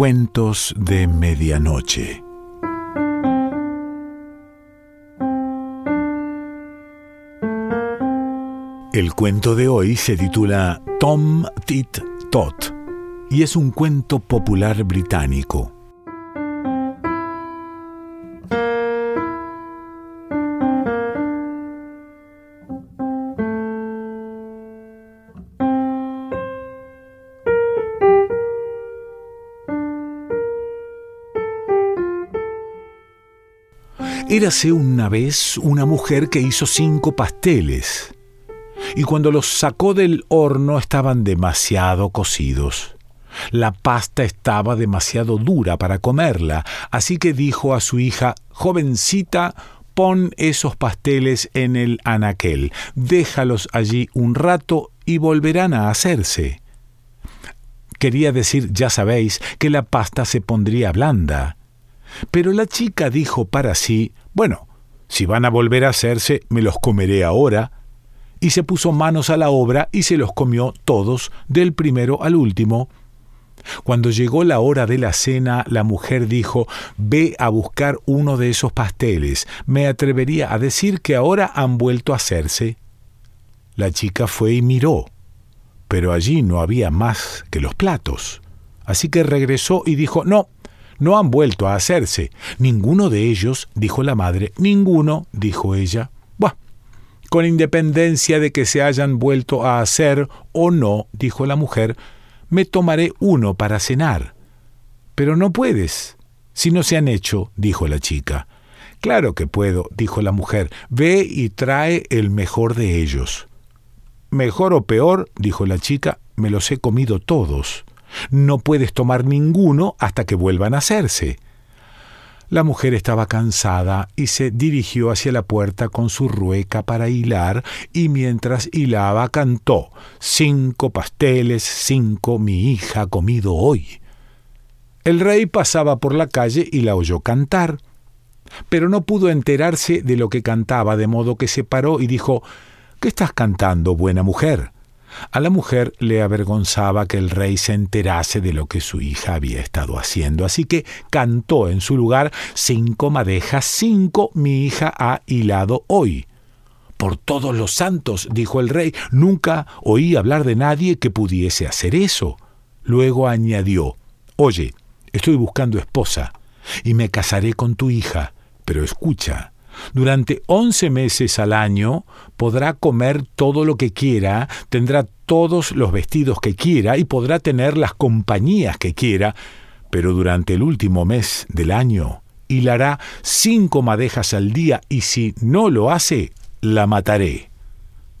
Cuentos de Medianoche. El cuento de hoy se titula Tom Tit Tot y es un cuento popular británico. Érase una vez una mujer que hizo cinco pasteles, y cuando los sacó del horno estaban demasiado cocidos. La pasta estaba demasiado dura para comerla, así que dijo a su hija, Jovencita, pon esos pasteles en el anaquel, déjalos allí un rato y volverán a hacerse. Quería decir, ya sabéis, que la pasta se pondría blanda. Pero la chica dijo para sí, bueno, si van a volver a hacerse, me los comeré ahora. Y se puso manos a la obra y se los comió todos, del primero al último. Cuando llegó la hora de la cena, la mujer dijo, Ve a buscar uno de esos pasteles. Me atrevería a decir que ahora han vuelto a hacerse. La chica fue y miró, pero allí no había más que los platos. Así que regresó y dijo, No, no han vuelto a hacerse. Ninguno de ellos, dijo la madre, ninguno, dijo ella. Buah, con independencia de que se hayan vuelto a hacer o no, dijo la mujer, me tomaré uno para cenar. Pero no puedes. Si no se han hecho, dijo la chica. Claro que puedo, dijo la mujer. Ve y trae el mejor de ellos. Mejor o peor, dijo la chica, me los he comido todos. No puedes tomar ninguno hasta que vuelvan a hacerse. La mujer estaba cansada y se dirigió hacia la puerta con su rueca para hilar y mientras hilaba cantó Cinco pasteles, cinco mi hija ha comido hoy. El rey pasaba por la calle y la oyó cantar, pero no pudo enterarse de lo que cantaba, de modo que se paró y dijo ¿Qué estás cantando, buena mujer? A la mujer le avergonzaba que el rey se enterase de lo que su hija había estado haciendo, así que cantó en su lugar cinco madejas, cinco mi hija ha hilado hoy. Por todos los santos, dijo el rey, nunca oí hablar de nadie que pudiese hacer eso. Luego añadió, Oye, estoy buscando esposa, y me casaré con tu hija, pero escucha, durante once meses al año podrá comer todo lo que quiera, tendrá todos los vestidos que quiera y podrá tener las compañías que quiera, pero durante el último mes del año hilará cinco madejas al día y si no lo hace, la mataré.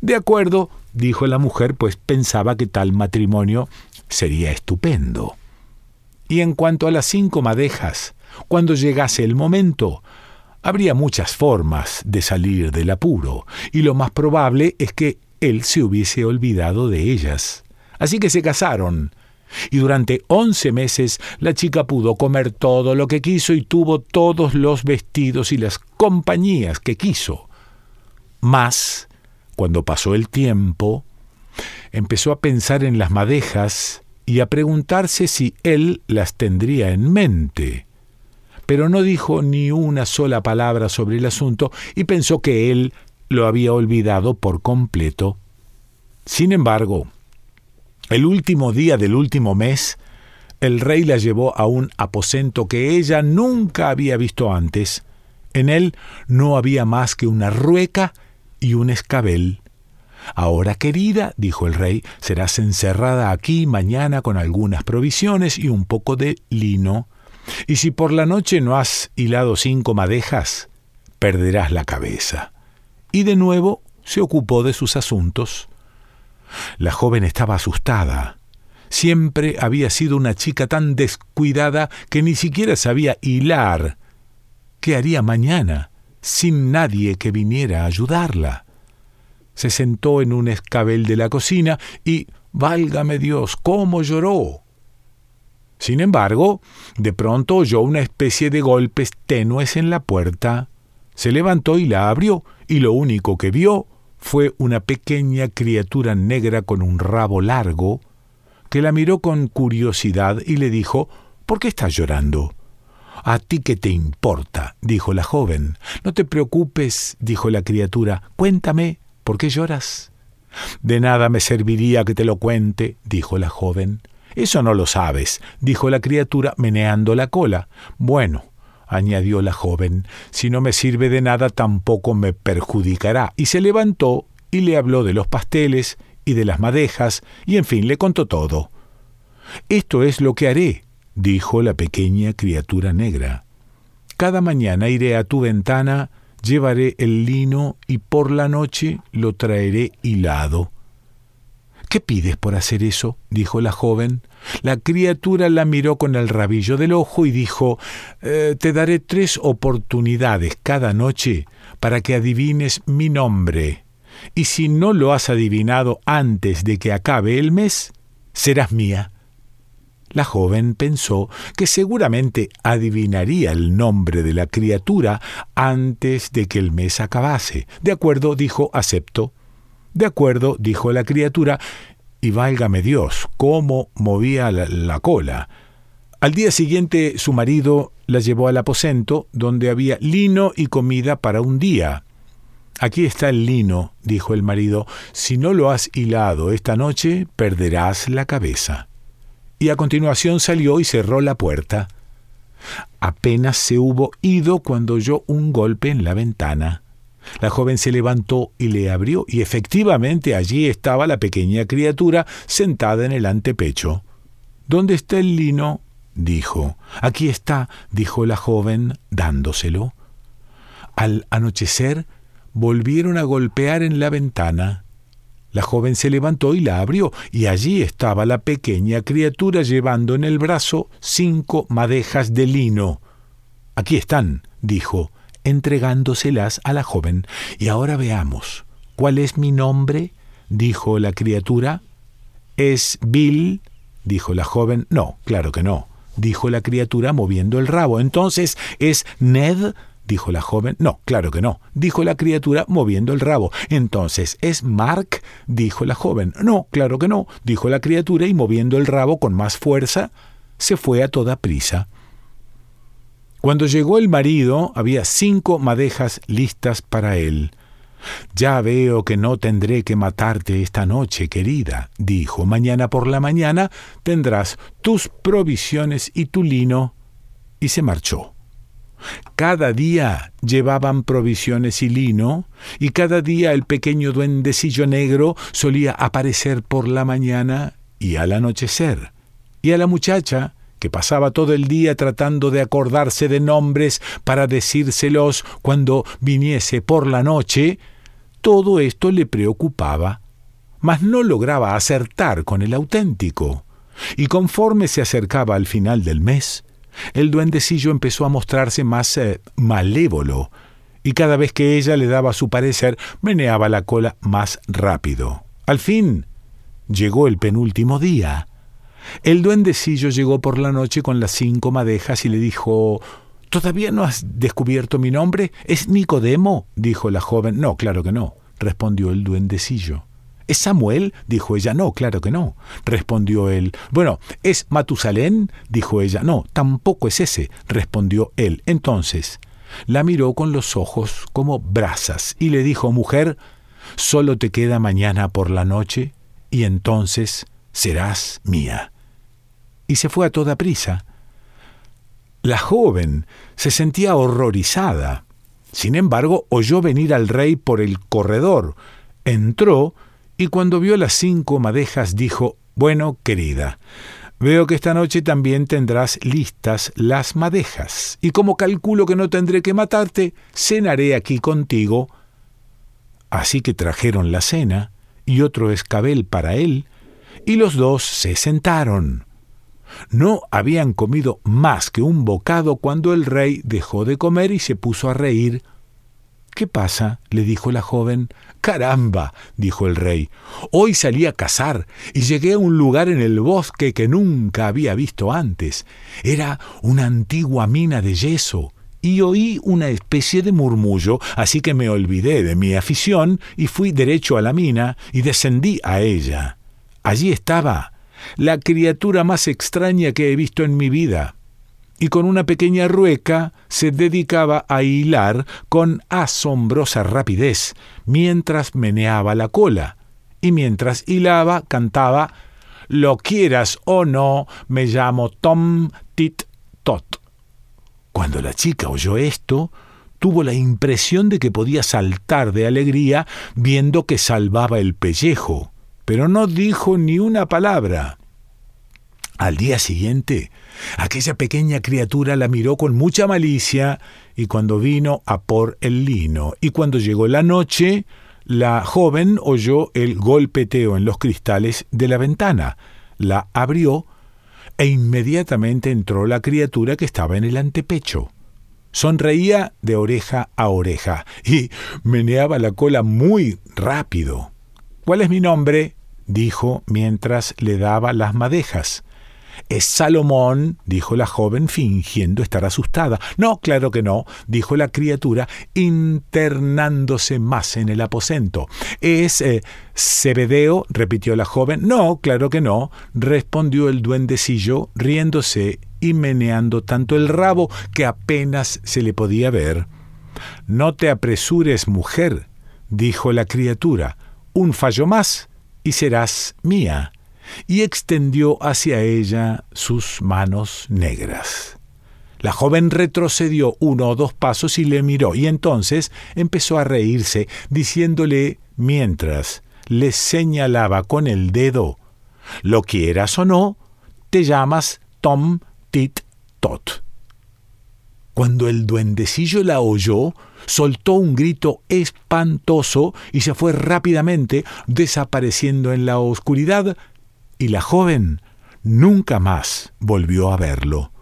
De acuerdo, dijo la mujer, pues pensaba que tal matrimonio sería estupendo. Y en cuanto a las cinco madejas, cuando llegase el momento, Habría muchas formas de salir del apuro, y lo más probable es que él se hubiese olvidado de ellas. Así que se casaron, y durante once meses la chica pudo comer todo lo que quiso y tuvo todos los vestidos y las compañías que quiso. Mas, cuando pasó el tiempo, empezó a pensar en las madejas y a preguntarse si él las tendría en mente pero no dijo ni una sola palabra sobre el asunto y pensó que él lo había olvidado por completo. Sin embargo, el último día del último mes, el rey la llevó a un aposento que ella nunca había visto antes. En él no había más que una rueca y un escabel. Ahora, querida, dijo el rey, serás encerrada aquí mañana con algunas provisiones y un poco de lino. Y si por la noche no has hilado cinco madejas, perderás la cabeza. Y de nuevo se ocupó de sus asuntos. La joven estaba asustada. Siempre había sido una chica tan descuidada que ni siquiera sabía hilar. ¿Qué haría mañana sin nadie que viniera a ayudarla? Se sentó en un escabel de la cocina y, válgame Dios, cómo lloró. Sin embargo, de pronto oyó una especie de golpes tenues en la puerta. Se levantó y la abrió, y lo único que vio fue una pequeña criatura negra con un rabo largo, que la miró con curiosidad y le dijo ¿Por qué estás llorando? ¿A ti qué te importa? dijo la joven. No te preocupes, dijo la criatura. Cuéntame, ¿por qué lloras? De nada me serviría que te lo cuente, dijo la joven. Eso no lo sabes, dijo la criatura meneando la cola. Bueno, añadió la joven, si no me sirve de nada tampoco me perjudicará. Y se levantó y le habló de los pasteles y de las madejas, y en fin le contó todo. Esto es lo que haré, dijo la pequeña criatura negra. Cada mañana iré a tu ventana, llevaré el lino y por la noche lo traeré hilado. ¿Qué pides por hacer eso? dijo la joven. La criatura la miró con el rabillo del ojo y dijo eh, Te daré tres oportunidades cada noche para que adivines mi nombre. Y si no lo has adivinado antes de que acabe el mes, serás mía. La joven pensó que seguramente adivinaría el nombre de la criatura antes de que el mes acabase. De acuerdo, dijo, acepto. De acuerdo, dijo la criatura, y válgame Dios, cómo movía la, la, cola. Al día siguiente su marido la llevó al aposento, donde había lino y comida para un día. Aquí está el lino, dijo el marido, si no lo has hilado esta noche, perderás la cabeza y a continuación salió y cerró la puerta. Apenas se hubo ido cuando oyó un golpe en la ventana. La joven se levantó y le abrió, y efectivamente allí estaba la pequeña criatura sentada en el antepecho. ¿Dónde está el lino? dijo. Aquí está, dijo la joven, dándoselo. Al anochecer volvieron a golpear en la ventana. La joven se levantó y la abrió, y allí estaba la pequeña criatura llevando en el brazo cinco madejas de lino. Aquí están, dijo, entregándoselas a la joven. Y ahora veamos. ¿Cuál es mi nombre? dijo la criatura. ¿Es Bill? dijo la joven. No, claro que no, dijo la criatura moviendo el rabo. Entonces, ¿es Ned? dijo la joven. No, claro que no, dijo la criatura moviendo el rabo. Entonces, ¿es Mark? dijo la joven. No, claro que no, dijo la criatura y moviendo el rabo con más fuerza, se fue a toda prisa. Cuando llegó el marido, había cinco madejas listas para él. Ya veo que no tendré que matarte esta noche, querida, dijo. Mañana por la mañana tendrás tus provisiones y tu lino. Y se marchó. Cada día llevaban provisiones y lino, y cada día el pequeño duendecillo negro solía aparecer por la mañana y al anochecer. Y a la muchacha, que pasaba todo el día tratando de acordarse de nombres para decírselos cuando viniese por la noche, todo esto le preocupaba, mas no lograba acertar con el auténtico. Y conforme se acercaba al final del mes, el duendecillo empezó a mostrarse más eh, malévolo, y cada vez que ella le daba su parecer, meneaba la cola más rápido. Al fin, llegó el penúltimo día. El duendecillo llegó por la noche con las cinco madejas y le dijo ¿Todavía no has descubierto mi nombre? ¿Es Nicodemo? dijo la joven. No, claro que no, respondió el duendecillo. ¿Es Samuel? dijo ella. No, claro que no, respondió él. Bueno, ¿es Matusalén? dijo ella. No, tampoco es ese, respondió él. Entonces, la miró con los ojos como brasas y le dijo, mujer, solo te queda mañana por la noche y entonces serás mía. Y se fue a toda prisa. La joven se sentía horrorizada. Sin embargo, oyó venir al rey por el corredor, entró y cuando vio las cinco madejas dijo, Bueno, querida, veo que esta noche también tendrás listas las madejas, y como calculo que no tendré que matarte, cenaré aquí contigo. Así que trajeron la cena y otro escabel para él, y los dos se sentaron. No habían comido más que un bocado cuando el rey dejó de comer y se puso a reír. ¿Qué pasa? le dijo la joven. Caramba, dijo el rey, hoy salí a cazar y llegué a un lugar en el bosque que nunca había visto antes. Era una antigua mina de yeso y oí una especie de murmullo, así que me olvidé de mi afición y fui derecho a la mina y descendí a ella. Allí estaba, la criatura más extraña que he visto en mi vida. y con una pequeña rueca se dedicaba a hilar con asombrosa rapidez mientras meneaba la cola, y mientras hilaba cantaba Lo quieras o no, me llamo Tom Tit Tot. Cuando la chica oyó esto, tuvo la impresión de que podía saltar de alegría viendo que salvaba el pellejo, pero no dijo ni una palabra. Al día siguiente, aquella pequeña criatura la miró con mucha malicia y cuando vino a por el lino, y cuando llegó la noche, la joven oyó el golpeteo en los cristales de la ventana, la abrió e inmediatamente entró la criatura que estaba en el antepecho. Sonreía de oreja a oreja y meneaba la cola muy rápido. ¿Cuál es mi nombre? dijo mientras le daba las madejas. Es Salomón, dijo la joven, fingiendo estar asustada. No, claro que no, dijo la criatura, internándose más en el aposento. Es eh, Zebedeo, repitió la joven. No, claro que no, respondió el duendecillo, riéndose y meneando tanto el rabo que apenas se le podía ver. No te apresures, mujer, dijo la criatura. Un fallo más y serás mía y extendió hacia ella sus manos negras. La joven retrocedió uno o dos pasos y le miró, y entonces empezó a reírse, diciéndole mientras le señalaba con el dedo Lo quieras o no, te llamas Tom Tit Tot. Cuando el duendecillo la oyó, soltó un grito espantoso y se fue rápidamente, desapareciendo en la oscuridad y la joven nunca más volvió a verlo.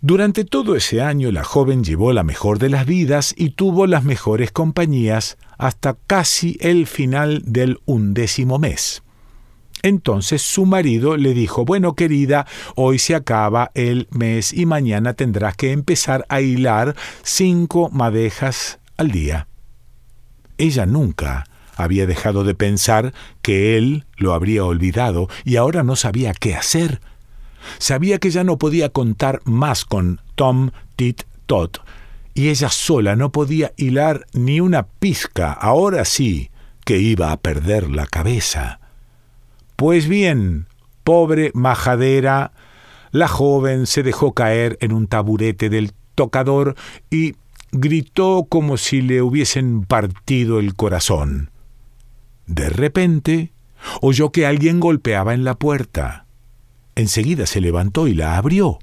Durante todo ese año la joven llevó la mejor de las vidas y tuvo las mejores compañías hasta casi el final del undécimo mes. Entonces su marido le dijo, bueno querida, hoy se acaba el mes y mañana tendrás que empezar a hilar cinco madejas al día. Ella nunca había dejado de pensar que él lo habría olvidado y ahora no sabía qué hacer. Sabía que ya no podía contar más con Tom Tit Tot, y ella sola no podía hilar ni una pizca, ahora sí que iba a perder la cabeza. Pues bien, pobre majadera, la joven se dejó caer en un taburete del tocador y gritó como si le hubiesen partido el corazón. De repente, oyó que alguien golpeaba en la puerta. Enseguida se levantó y la abrió,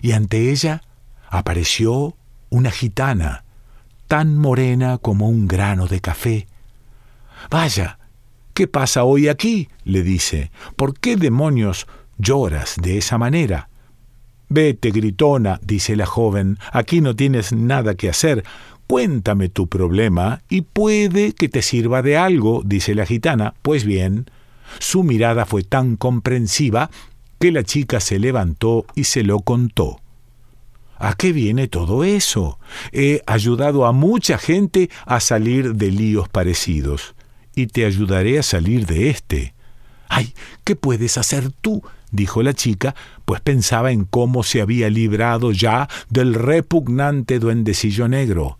y ante ella apareció una gitana, tan morena como un grano de café. Vaya, ¿qué pasa hoy aquí? le dice. ¿Por qué demonios lloras de esa manera? Vete, gritona, dice la joven, aquí no tienes nada que hacer. Cuéntame tu problema y puede que te sirva de algo, dice la gitana. Pues bien, su mirada fue tan comprensiva que la chica se levantó y se lo contó. ¿A qué viene todo eso? He ayudado a mucha gente a salir de líos parecidos, y te ayudaré a salir de este. ¡Ay! ¿Qué puedes hacer tú? dijo la chica, pues pensaba en cómo se había librado ya del repugnante duendecillo negro.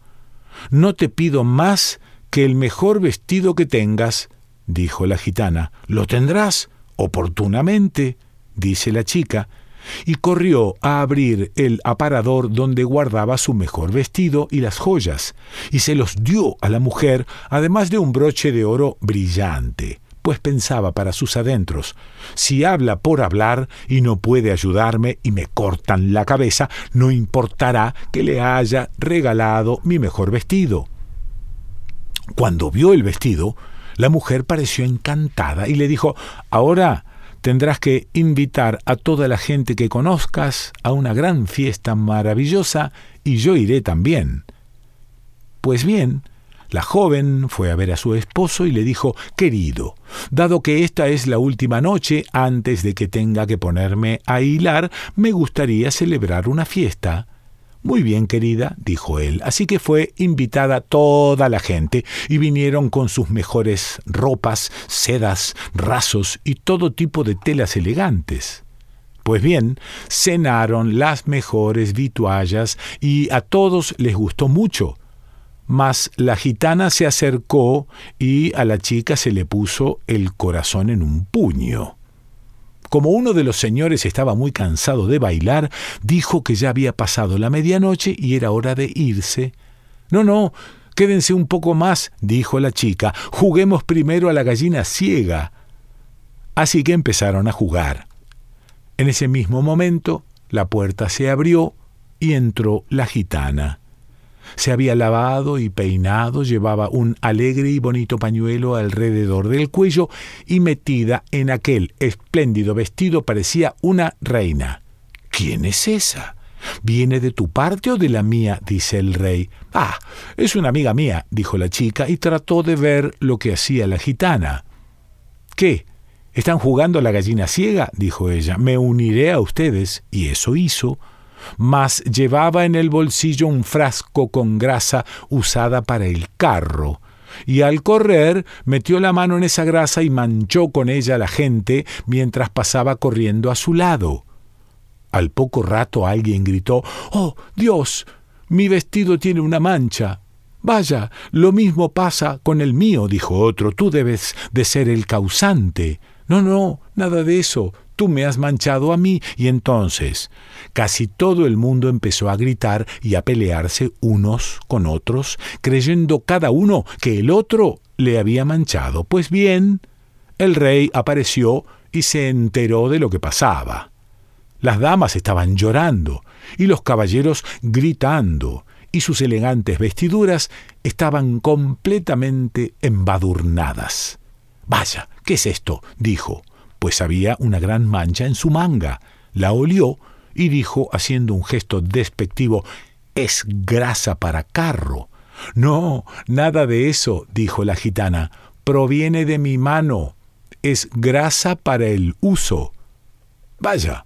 No te pido más que el mejor vestido que tengas, dijo la gitana. Lo tendrás oportunamente, dice la chica, y corrió a abrir el aparador donde guardaba su mejor vestido y las joyas, y se los dio a la mujer, además de un broche de oro brillante pues pensaba para sus adentros, si habla por hablar y no puede ayudarme y me cortan la cabeza, no importará que le haya regalado mi mejor vestido. Cuando vio el vestido, la mujer pareció encantada y le dijo, ahora tendrás que invitar a toda la gente que conozcas a una gran fiesta maravillosa y yo iré también. Pues bien, la joven fue a ver a su esposo y le dijo, Querido, dado que esta es la última noche antes de que tenga que ponerme a hilar, me gustaría celebrar una fiesta. Muy bien, querida, dijo él. Así que fue invitada toda la gente y vinieron con sus mejores ropas, sedas, rasos y todo tipo de telas elegantes. Pues bien, cenaron las mejores vituallas y a todos les gustó mucho. Mas la gitana se acercó y a la chica se le puso el corazón en un puño. Como uno de los señores estaba muy cansado de bailar, dijo que ya había pasado la medianoche y era hora de irse. No, no, quédense un poco más, dijo la chica, juguemos primero a la gallina ciega. Así que empezaron a jugar. En ese mismo momento, la puerta se abrió y entró la gitana. Se había lavado y peinado, llevaba un alegre y bonito pañuelo alrededor del cuello y metida en aquel espléndido vestido parecía una reina. ¿Quién es esa? ¿Viene de tu parte o de la mía? dice el rey. Ah, es una amiga mía, dijo la chica, y trató de ver lo que hacía la gitana. ¿Qué? ¿Están jugando a la gallina ciega? dijo ella. Me uniré a ustedes. Y eso hizo mas llevaba en el bolsillo un frasco con grasa usada para el carro, y al correr metió la mano en esa grasa y manchó con ella a la gente mientras pasaba corriendo a su lado. Al poco rato alguien gritó Oh, Dios. mi vestido tiene una mancha. Vaya, lo mismo pasa con el mío, dijo otro. Tú debes de ser el causante. No, no, nada de eso tú me has manchado a mí. Y entonces casi todo el mundo empezó a gritar y a pelearse unos con otros, creyendo cada uno que el otro le había manchado. Pues bien, el rey apareció y se enteró de lo que pasaba. Las damas estaban llorando y los caballeros gritando, y sus elegantes vestiduras estaban completamente embadurnadas. Vaya, ¿qué es esto? dijo pues había una gran mancha en su manga. La olió y dijo, haciendo un gesto despectivo, es grasa para carro. No, nada de eso, dijo la gitana, proviene de mi mano, es grasa para el uso. Vaya,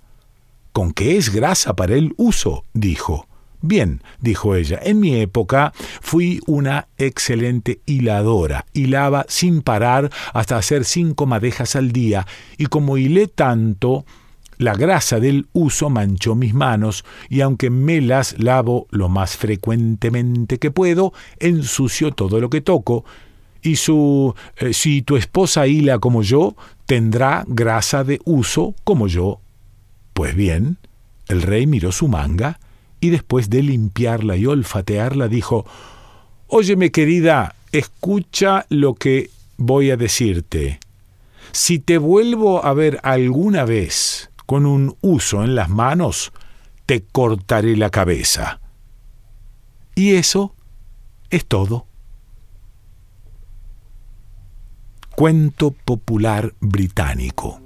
¿con qué es grasa para el uso? dijo. Bien, dijo ella, en mi época fui una excelente hiladora. Hilaba sin parar hasta hacer cinco madejas al día, y como hilé tanto, la grasa del uso manchó mis manos, y aunque me las lavo lo más frecuentemente que puedo, ensucio todo lo que toco, y su eh, si tu esposa hila como yo, tendrá grasa de uso como yo. Pues bien, el rey miró su manga, y después de limpiarla y olfatearla dijo, Óyeme querida, escucha lo que voy a decirte. Si te vuelvo a ver alguna vez con un uso en las manos, te cortaré la cabeza. Y eso es todo. Cuento popular británico.